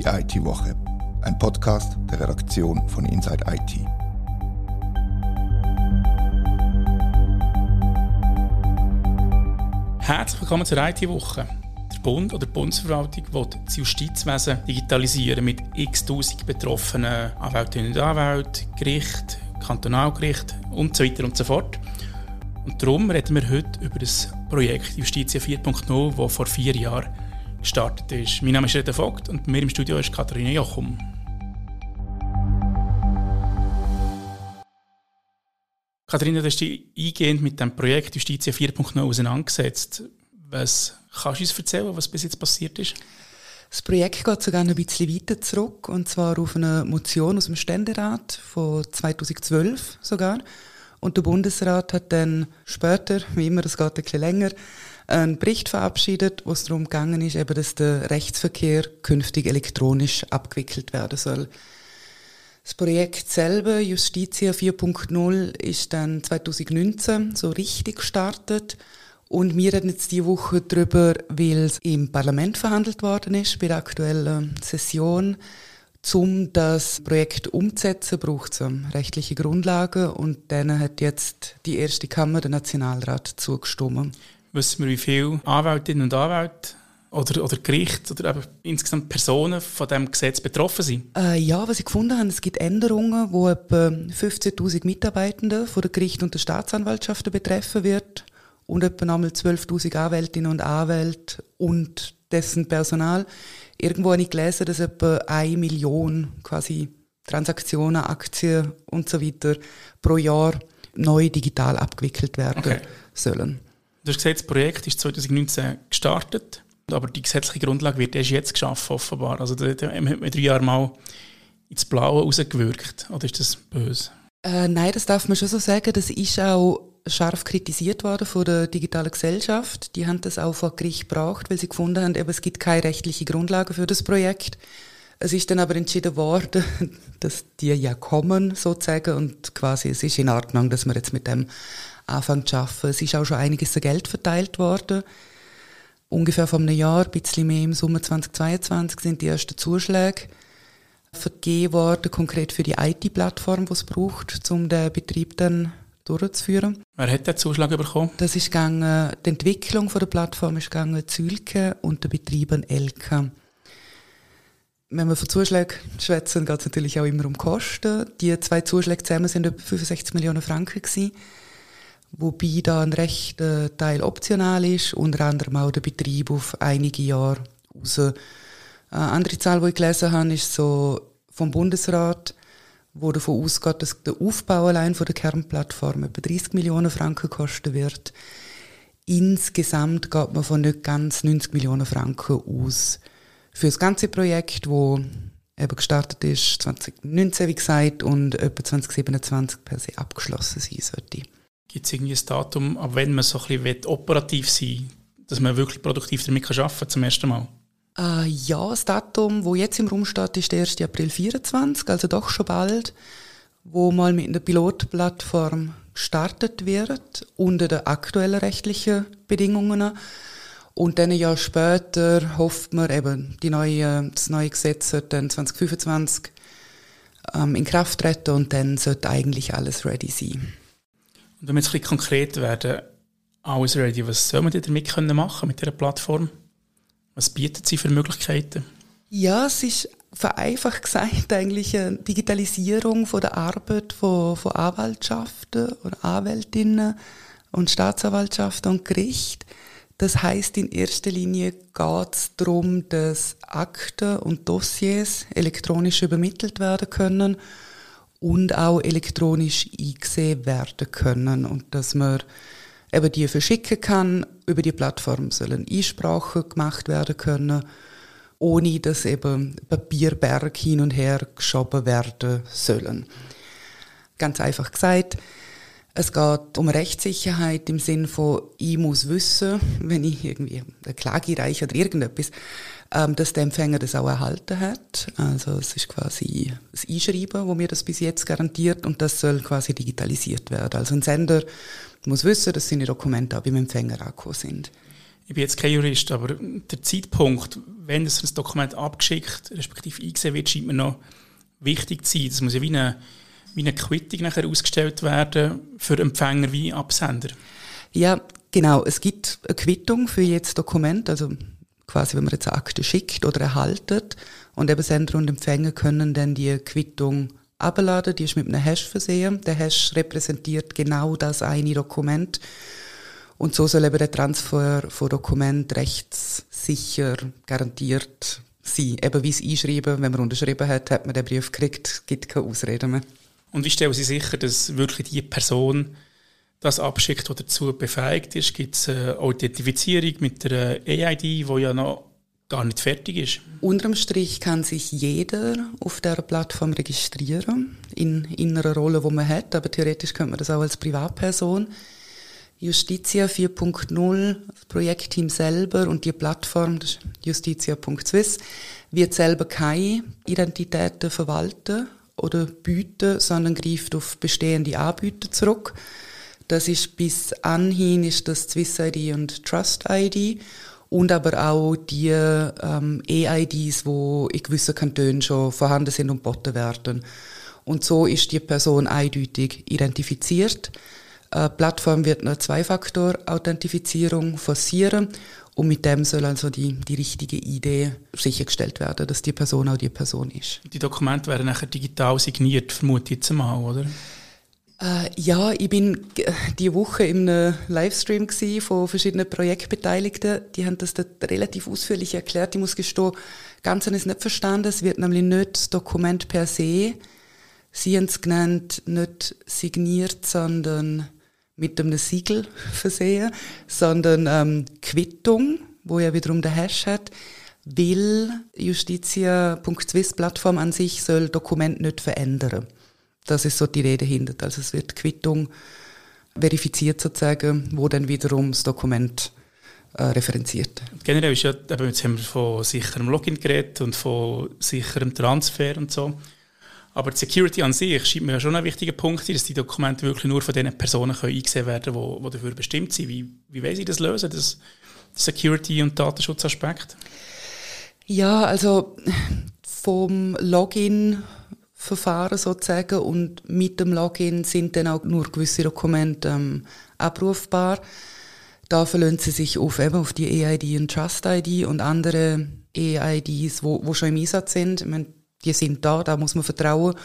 Die IT-Woche, ein Podcast der Redaktion von Inside IT. Herzlich willkommen zur IT-Woche. Der Bund oder die Bundesverwaltung will das Justizwesen digitalisieren mit x tausend betroffenen Anwältinnen und Anwälten, Gericht, Kantonalgericht und so weiter und so fort. Und darum reden wir heute über das Projekt Justitia 4.0, das vor vier Jahren gestartet ist. Mein Name ist Reda Vogt und bei mir im Studio ist Katharina Jochum. Katharina, du hast dich eingehend mit dem Projekt Justitia 4.0 auseinandergesetzt. Was kannst du uns erzählen, was bis jetzt passiert ist? Das Projekt geht sogar ein bisschen weiter zurück, und zwar auf eine Motion aus dem Ständerat von 2012 sogar. Und der Bundesrat hat dann später, wie immer, das geht ein bisschen länger, einen Bericht verabschiedet, wo es darum gegangen ist, eben, dass der Rechtsverkehr künftig elektronisch abgewickelt werden soll. Das Projekt selber, Justitia 4.0, ist dann 2019 so richtig gestartet. Und wir reden jetzt diese Woche darüber, weil es im Parlament verhandelt worden ist, bei der aktuellen Session. Um das Projekt umzusetzen, braucht es rechtliche Grundlagen und denen hat jetzt die erste Kammer, der Nationalrat, zugestimmt. Wissen wir, wie viele Anwältinnen und Anwälte oder, oder Gerichte oder eben insgesamt Personen von diesem Gesetz betroffen sind? Äh, ja, was ich gefunden habe, es gibt Änderungen, wo etwa 15.000 Mitarbeitende von der Gericht und der Staatsanwaltschaften betreffen wird und etwa nochmal 12.000 Anwältinnen und Anwälte und dessen Personal. Irgendwo habe ich gelesen, dass etwa eine Million quasi Transaktionen, Aktien und so weiter pro Jahr neu digital abgewickelt werden okay. sollen. Du hast gesagt, das Projekt ist 2019 gestartet, aber die gesetzliche Grundlage wird erst jetzt geschaffen, offenbar. Also da hat man drei Jahre mal ins Blaue rausgewirkt. Oder ist das böse? Äh, nein, das darf man schon so sagen. Das ist auch scharf kritisiert worden von der digitalen Gesellschaft. Die haben das auch vor Gericht gebracht, weil sie gefunden haben, eben, es gibt keine rechtliche Grundlage für das Projekt. Es ist dann aber entschieden worden, dass die ja kommen, sozusagen, und quasi es ist in Ordnung, dass wir jetzt mit dem anfangen zu arbeiten. Es ist auch schon einiges Geld verteilt worden. Ungefähr vor einem Jahr, ein bisschen mehr im Sommer 2022, sind die ersten Zuschläge vergeben worden, konkret für die IT-Plattform, die es braucht, um den Betrieb dann durchzuführen. Wer hat den Zuschlag bekommen? Das ist gegangen, die Entwicklung von der Plattform ist gegangen Zülke und der Betrieb an Elka. Wenn wir von Zuschlägen schwätzen, geht es natürlich auch immer um Kosten. Die zwei Zuschläge zusammen sind etwa 65 Millionen Franken gewesen, wobei da ein rechter Teil optional ist, unter anderem auch der Betrieb auf einige Jahre raus. Eine andere Zahl, die ich gelesen habe, ist so vom Bundesrat, wo davon ausgeht, dass der Aufbau allein von der Kernplattform etwa 30 Millionen Franken kosten wird. Insgesamt geht man von nicht ganz 90 Millionen Franken aus. Für das ganze Projekt, wo eben gestartet ist 2019, wie gesagt, und etwa 2027 per se abgeschlossen sein sollte. Gibt es irgendwie ein Datum, ab wenn man so ein bisschen operativ sein will, dass man wirklich produktiv damit arbeiten kann, zum ersten Mal? Äh, ja, das Datum, wo jetzt im Raum steht, ist der 1. April 24, also doch schon bald, wo mal mit einer Pilotplattform gestartet wird, unter den aktuellen rechtlichen Bedingungen. Und dann ein Jahr später hofft man eben, die neue, das neue Gesetz wird dann 2025 ähm, in Kraft treten und dann sollte eigentlich alles ready sein. Und wenn wir jetzt ein bisschen konkret werden, alles ready, was soll man damit machen mit dieser Plattform? Was bietet sie für Möglichkeiten? Ja, es ist vereinfacht gesagt eigentlich eine Digitalisierung von der Arbeit von, von Anwaltschaften oder Anwältinnen und Staatsanwaltschaften und Gericht. Das heißt in erster Linie geht es darum, dass Akten und Dossiers elektronisch übermittelt werden können und auch elektronisch eingesehen werden können und dass man eben die verschicken kann. Über die Plattform sollen Einsprachen gemacht werden können, ohne dass eben Papierberg hin und her geschoben werden sollen. Ganz einfach gesagt, es geht um Rechtssicherheit im Sinn von, ich muss wissen, wenn ich irgendwie eine Klage reiche oder irgendetwas, ähm, dass der Empfänger das auch erhalten hat. Also es ist quasi das Einschreiben, wo mir das bis jetzt garantiert und das soll quasi digitalisiert werden. Also ein Sender muss wissen, dass seine Dokumente auch beim Empfänger angekommen sind. ich bin jetzt kein Jurist, aber der Zeitpunkt, wenn das Dokument abgeschickt, respektive eingesehen wird, scheint mir noch wichtig zu sein. Das muss ja wie eine, wie eine Quittung nachher ausgestellt werden für Empfänger wie Absender. Ja, genau. Es gibt eine Quittung für jedes Dokument, also quasi, wenn man jetzt eine Akte schickt oder erhaltet und eben Sender und Empfänger können dann die Quittung abladen, die ist mit einem Hash versehen. Der Hash repräsentiert genau das eine Dokument und so soll eben der Transfer von Dokument rechtssicher garantiert sein. Eben wie es einschreiben, wenn man unterschrieben hat, hat man den Brief gekriegt, gibt keine Ausreden mehr. Und wie stellen Sie sicher, dass wirklich die Person das abschickt, die dazu befähigt ist? Gibt es eine Authentifizierung mit der AID, die ja noch gar nicht fertig ist? Unterm Strich kann sich jeder auf der Plattform registrieren, in, in einer Rolle, die man hat, aber theoretisch könnte man das auch als Privatperson. Justitia 4.0, das Projektteam selber und die Plattform, justitia.swiss, wird selber keine Identitäten verwalten oder bieten, sondern greift auf bestehende Anbieter zurück. Das ist bis anhin ist das Swiss ID und Trust ID und aber auch die ähm, E-IDs, wo in gewissen Kantonen schon vorhanden sind und geboten werden. Und so ist die Person eindeutig identifiziert. Äh, Plattform wird eine Zwei-Faktor-Authentifizierung forcieren und mit dem soll also die, die richtige Idee sichergestellt werden, dass die Person auch die Person ist. Die Dokumente werden nachher digital signiert, vermute ich jetzt mal, oder? Äh, ja, ich bin die Woche einem Livestream von verschiedenen Projektbeteiligten. Die haben das relativ ausführlich erklärt. Ich muss gestehen, ganz habe nicht verstanden. Es wird nämlich nicht das Dokument per se, Sie haben es genannt, nicht signiert, sondern mit einem Siegel versehen, sondern ähm, Quittung, wo ja wiederum der Hash hat, weil Justitia.swiss Plattform an sich soll Dokument nicht verändern. Das ist so die Rede hinter. Also es wird Quittung verifiziert sozusagen, wo dann wiederum das Dokument äh, referenziert. Generell ist ja, eben jetzt haben wir von sicherem Login geredet und von sicherem Transfer und so. Aber die Security an sich scheint mir schon ein wichtiger Punkt dass die Dokumente wirklich nur von den Personen können eingesehen werden können, die dafür bestimmt sind. Wie, wie wollen Sie das lösen, das Security- und Datenschutzaspekt? Ja, also vom Login Verfahren sozusagen und mit dem Login sind dann auch nur gewisse Dokumente ähm, abrufbar. Da verlassen sie sich auf, eben auf die EID und Trust ID und andere EIDs, wo, wo schon im Einsatz sind. Ich meine, die sind da, da muss man vertrauen.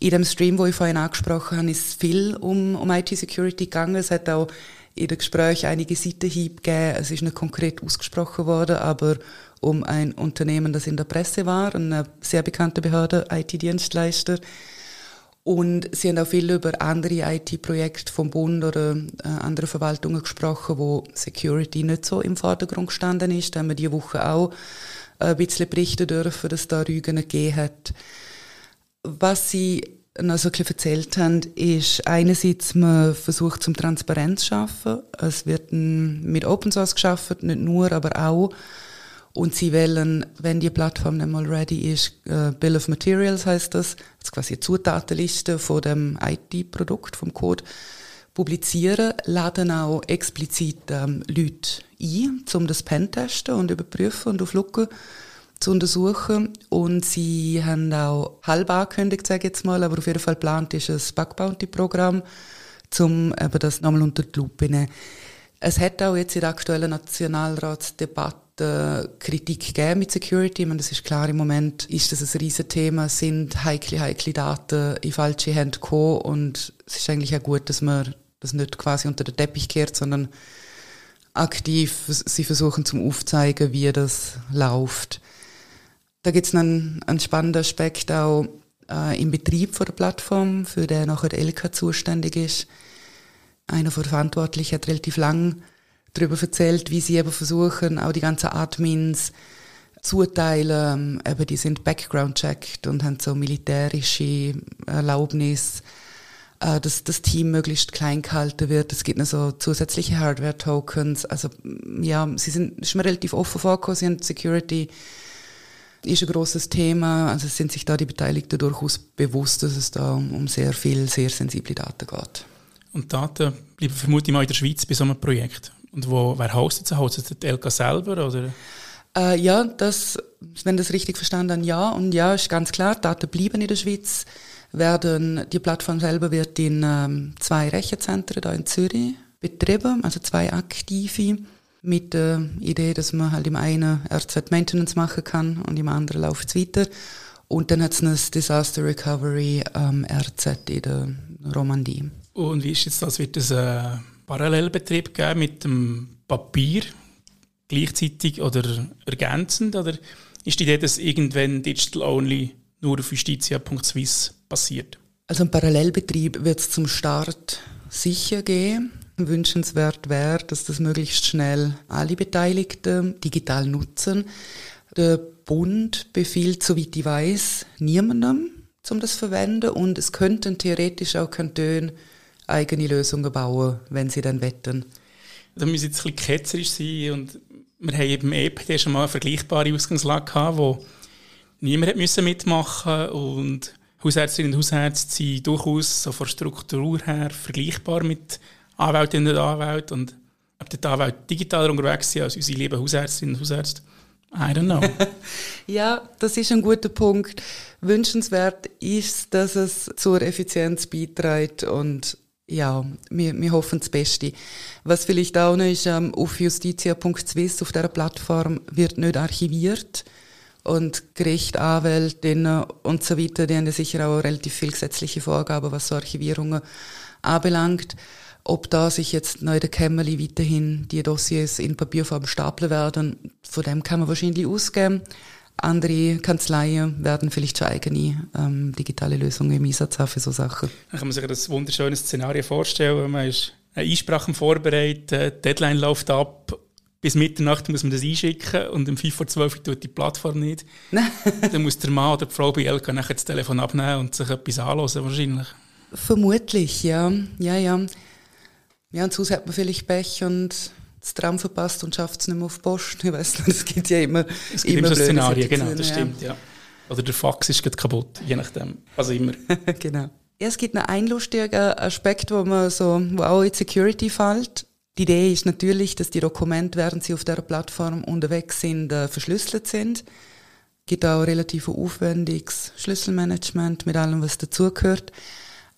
In dem Stream, wo ich vorhin angesprochen habe, ist viel um, um IT-Security gegangen. Es hat auch in dem Gespräch einige Seitenhiebe gegeben. Es ist nicht konkret ausgesprochen worden, aber um ein Unternehmen, das in der Presse war, eine sehr bekannte Behörde, IT-Dienstleister. Und sie haben auch viel über andere IT-Projekte vom Bund oder äh, andere Verwaltungen gesprochen, wo Security nicht so im Vordergrund gestanden ist. Da haben wir diese Woche auch ein bisschen berichten dürfen, dass da Rügen gegeben hat. Was sie noch so ein bisschen erzählt haben, ist einerseits, man versucht zum Transparenz zu schaffen. Es wird mit Open Source geschaffen, nicht nur, aber auch. Und sie wollen, wenn die Plattform dann mal ready ist, äh, Bill of Materials heißt das, das quasi eine Zutatenliste von dem IT-Produkt, vom Code, publizieren, laden auch explizit ähm, Leute ein, um das Pen testen und überprüfen und auf Lücken zu untersuchen. Und sie haben auch halb angekündigt, sage ich jetzt mal, aber auf jeden Fall geplant ist ein Bug Bounty Programm, um eben das nochmal unter die Lupe zu nehmen. Es hat auch jetzt in der aktuellen Nationalratsdebatte Kritik gegeben mit Security. Meine, das ist klar, im Moment ist das ein riesen Thema, sind heikle, heikle Daten in falsche Hände gekommen und es ist eigentlich auch gut, dass man das nicht quasi unter den Teppich kehrt, sondern aktiv sie versuchen zum Aufzeigen, wie das läuft. Da gibt es einen, einen spannenden Aspekt auch äh, im Betrieb von der Plattform, für den nachher LK zuständig ist. Einer von Verantwortlichen hat relativ lang darüber erzählt, wie sie eben versuchen, auch die ganzen Admins zuteilen. Eben, die sind background-checked und haben so militärische Erlaubnis, äh, dass das Team möglichst klein gehalten wird. Es gibt noch so zusätzliche Hardware-Tokens. Also, ja, sie sind, ist mir relativ offen vorgekommen. Sie haben Security ist ein großes Thema. Also sind sich da die Beteiligten durchaus bewusst, dass es da um sehr viel, sehr sensible Daten geht. Und Daten bleiben vermutlich mal in der Schweiz bei so einem Projekt. Und wo, wer hostet sie? Hostet die LK selber? Oder? Äh, ja, das, wenn das richtig verstanden habe, ja. Und ja, ist ganz klar, Daten bleiben in der Schweiz. Werden, die Plattform selber wird in ähm, zwei Rechenzentren da in Zürich betrieben, also zwei aktive, mit der Idee, dass man halt im einen RZ Maintenance machen kann und im anderen läuft es weiter. Und dann hat es ein Disaster Recovery ähm, RZ in der Romandie. Und wie ist jetzt das? Wird es einen Parallelbetrieb geben mit dem Papier gleichzeitig oder ergänzend? Oder ist die Idee, dass irgendwann Digital Only nur auf justitia.swiss passiert? Also ein Parallelbetrieb wird es zum Start sicher geben. Wünschenswert wäre, dass das möglichst schnell alle Beteiligten digital nutzen. Der Bund befiehlt, soweit ich weiß, niemandem, um das zu verwenden und es könnten theoretisch auch Kantone eigene Lösungen bauen, wenn sie dann wetten. Da müssen jetzt ein bisschen ketzerisch sein und wir haben eben EPD schon mal eine vergleichbare Ausgangslage gehabt, wo niemand müssen mitmachen und Hausärztinnen und Hausärzte sind durchaus so von Struktur her vergleichbar mit Anwältinnen und Anwälten und ob die Anwälte digitaler unterwegs sind als unsere lieben Hausärztinnen und Hausärzte, I don't know. ja, das ist ein guter Punkt. Wünschenswert ist, dass es zur Effizienz beiträgt und ja, wir, wir hoffen das Beste. Was vielleicht auch noch ist, ähm, auf justitia.swiss, auf dieser Plattform, wird nicht archiviert. Und Gericht, Anwältinnen und so weiter, die haben sicher auch relativ viel gesetzliche Vorgaben, was so Archivierungen anbelangt. Ob da sich jetzt neu der Kämmerli weiterhin die Dossiers in Papierform stapeln werden, von dem kann man wahrscheinlich ausgehen. Andere Kanzleien werden vielleicht schon eigene ähm, digitale Lösungen im Einsatz haben für so Sachen. Dann kann man sich das wunderschöne Szenario vorstellen. Man ist eine Einsprache vorbereitet, die Deadline läuft ab, bis Mitternacht muss man das einschicken und um 5 vor 12 tut die Plattform nicht. Dann muss der Mann oder die Frau bei LK nachher das Telefon abnehmen und sich etwas anhören wahrscheinlich. Vermutlich, ja. Ja, ja. Ja, und sonst hat man vielleicht Pech und das Tram verpasst und schafft es nicht mehr auf die Post. Ich weiss nicht, es gibt ja immer, es gibt immer, immer so Szenarien, genau, das stimmt, ja. Oder der Fax ist gerade kaputt, je nachdem. Also immer. genau. Ja, es gibt noch einen lustigen Aspekt, wo man so, wo auch in Security fällt. Die Idee ist natürlich, dass die Dokumente, während sie auf der Plattform unterwegs sind, äh, verschlüsselt sind. Es gibt auch relativ aufwendiges Schlüsselmanagement mit allem, was dazugehört.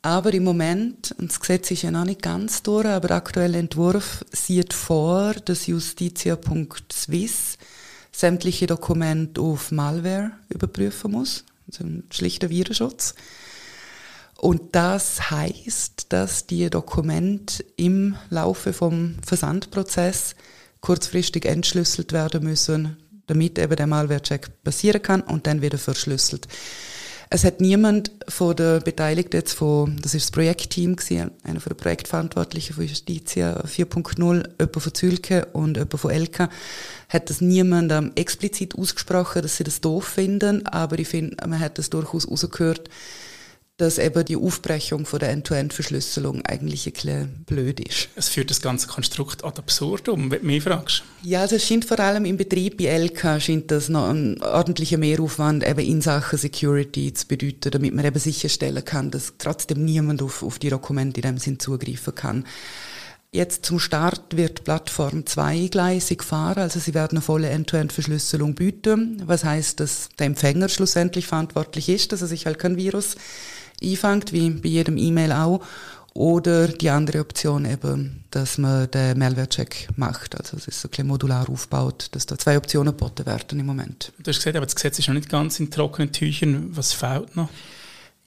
Aber im Moment, und das Gesetz ist ja noch nicht ganz durch, aber der aktuelle Entwurf sieht vor, dass justitia.swiss sämtliche Dokumente auf Malware überprüfen muss. Also ein schlichter Virenschutz. Und das heißt, dass die Dokumente im Laufe vom Versandprozess kurzfristig entschlüsselt werden müssen, damit eben der Malware-Check passieren kann und dann wieder verschlüsselt. Es hat niemand von der Beteiligten jetzt von, das ist das Projektteam gewesen, einer von den Projektverantwortlichen von Justitia 4.0, jemand von Zülke und jemand von Elka, hat das niemand ähm, explizit ausgesprochen, dass sie das doof finden, aber ich finde, man hat das durchaus rausgehört, dass eben die Aufbrechung von der End-to-End-Verschlüsselung eigentlich ein bisschen blöd ist. Es führt das ganze Konstrukt ad absurdum, wenn du mich fragst. Ja, also es scheint vor allem im Betrieb bei LK scheint das noch ein ordentlicher Mehraufwand eben in Sachen Security zu bedeuten, damit man eben sicherstellen kann, dass trotzdem niemand auf, auf die Dokumente in dem Sinn zugreifen kann. Jetzt zum Start wird die Plattform zweigleisig fahren, also sie werden eine volle End-to-End-Verschlüsselung bieten, was heißt, dass der Empfänger schlussendlich verantwortlich ist, dass er sich halt kein Virus einfängt, wie bei jedem E-Mail auch. Oder die andere Option eben, dass man den Malware-Check macht. Also es ist so ein bisschen modular aufgebaut, dass da zwei Optionen geboten werden im Moment. Du hast gesagt, aber das Gesetz ist noch nicht ganz in trockenen Tüchern. Was fehlt noch?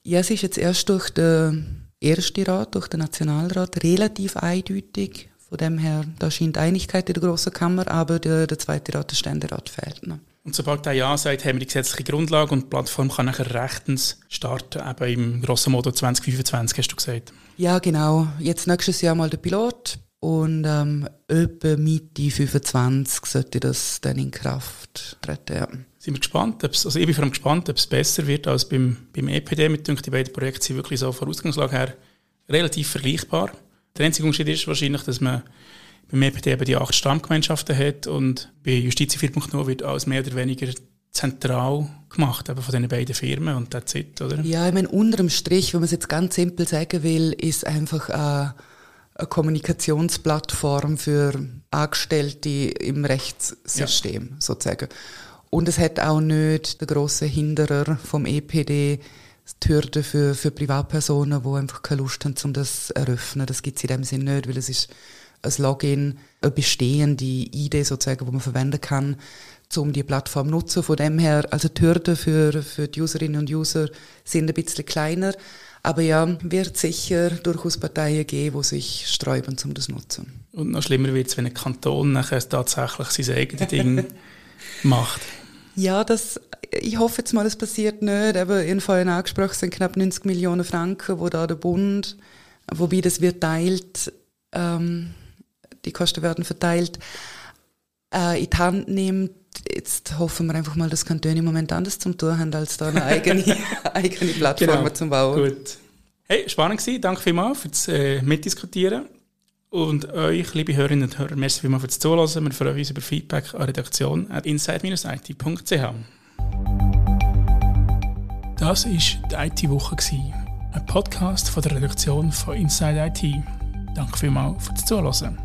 Ja, es ist jetzt erst durch den ersten Rat, durch den Nationalrat relativ eindeutig. Von dem her, da scheint Einigkeit in der Grossen Kammer, aber der, der zweite Rat, der Ständerat, fehlt noch. Und sobald der Ja sagt, haben wir die gesetzliche Grundlage und die Plattform kann nachher rechtens starten, eben im grossen Modo 2025, hast du gesagt. Ja, genau. Jetzt nächstes Jahr mal der Pilot und ähm, etwa Mitte 25 sollte das dann in Kraft treten. Ja. Sind wir gespannt, also ich bin vor allem gespannt, ob es besser wird als beim, beim EPD. Mit die beiden Projekte sind wirklich so von Ausgangslage her relativ vergleichbar. Der einzige Unterschied ist wahrscheinlich, dass man beim EPD eben die acht Stammgemeinschaften hat und bei Justiz 4.0 wird alles mehr oder weniger zentral gemacht, eben von diesen beiden Firmen und that's it, oder? Ja, ich meine, unterm Strich, wenn man es jetzt ganz simpel sagen will, ist einfach äh, eine Kommunikationsplattform für Angestellte im Rechtssystem ja. sozusagen. Und es hat auch nicht der große Hinderer vom EPD, die Hürde für, für Privatpersonen, die einfach keine Lust haben, um das zu eröffnen. Das gibt es in dem Sinne nicht, weil es ist ein Login, eine bestehende Idee sozusagen, die man verwenden kann, um die Plattform zu nutzen. Von dem her, also die Hürden für, für die Userinnen und User sind ein bisschen kleiner. Aber ja, wird sicher durchaus Parteien geben, die sich sträuben, um das zu nutzen. Und noch schlimmer wird es, wenn ein Kanton nachher tatsächlich sein eigenes Ding macht. Ja, das, ich hoffe jetzt mal, es passiert nicht. Aber in vorhin angesprochen sind knapp 90 Millionen Franken, wo da der Bund, wobei das wird teilt, ähm, die Kosten werden verteilt, äh, in die Hand nimmt. Jetzt hoffen wir einfach mal, dass Kantone im Moment anders zum tun haben, als da eine eigene, eigene Plattform genau. zum Bauen. Gut. Hey, spannend gewesen. Danke vielmals fürs äh, Mitdiskutieren. Und euch, liebe Hörerinnen und Hörer, merci vielmals fürs Zuhören. Wir freuen uns über Feedback an Redaktion at inside-it.ch. Das war die IT-Woche, ein Podcast von der Redaktion von Inside IT. Danke vielmals fürs Zuhören.